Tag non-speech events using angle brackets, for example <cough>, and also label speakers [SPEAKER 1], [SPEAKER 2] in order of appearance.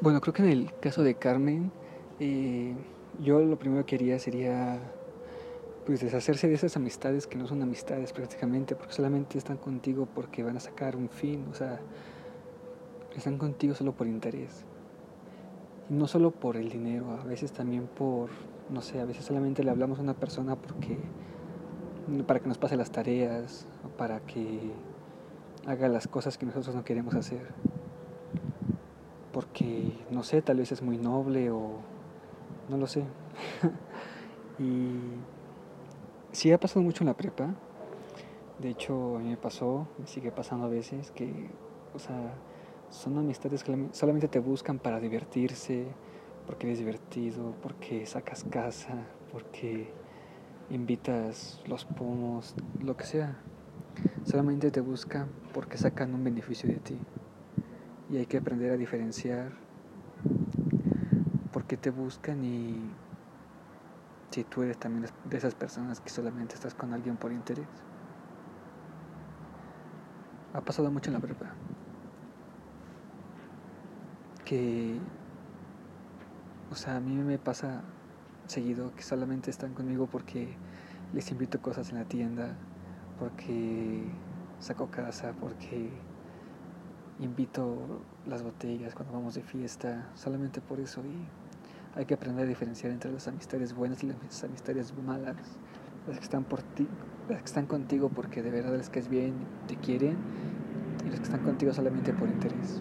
[SPEAKER 1] Bueno, creo que en el caso de Carmen, eh, yo lo primero que haría sería pues deshacerse de esas amistades que no son amistades prácticamente, porque solamente están contigo porque van a sacar un fin, o sea, están contigo solo por interés. Y no solo por el dinero, a veces también por, no sé, a veces solamente le hablamos a una persona porque para que nos pase las tareas, para que haga las cosas que nosotros no queremos hacer porque, no sé, tal vez es muy noble o no lo sé. <laughs> y sí ha pasado mucho en la prepa. De hecho, a mí me pasó, me sigue pasando a veces que, o sea, son amistades que solamente te buscan para divertirse, porque eres divertido, porque sacas casa, porque invitas los pomos, lo que sea. Solamente te buscan porque sacan un beneficio de ti y hay que aprender a diferenciar por qué te buscan y si tú eres también de esas personas que solamente estás con alguien por interés. Ha pasado mucho en la prepa. Que, o sea, a mí me pasa seguido que solamente están conmigo porque les invito cosas en la tienda, porque saco casa, porque invito las botellas cuando vamos de fiesta, solamente por eso y hay que aprender a diferenciar entre las amistades buenas y las amistades malas, las que están por ti, las que están contigo porque de verdad les es bien, te quieren y las que están contigo solamente por interés.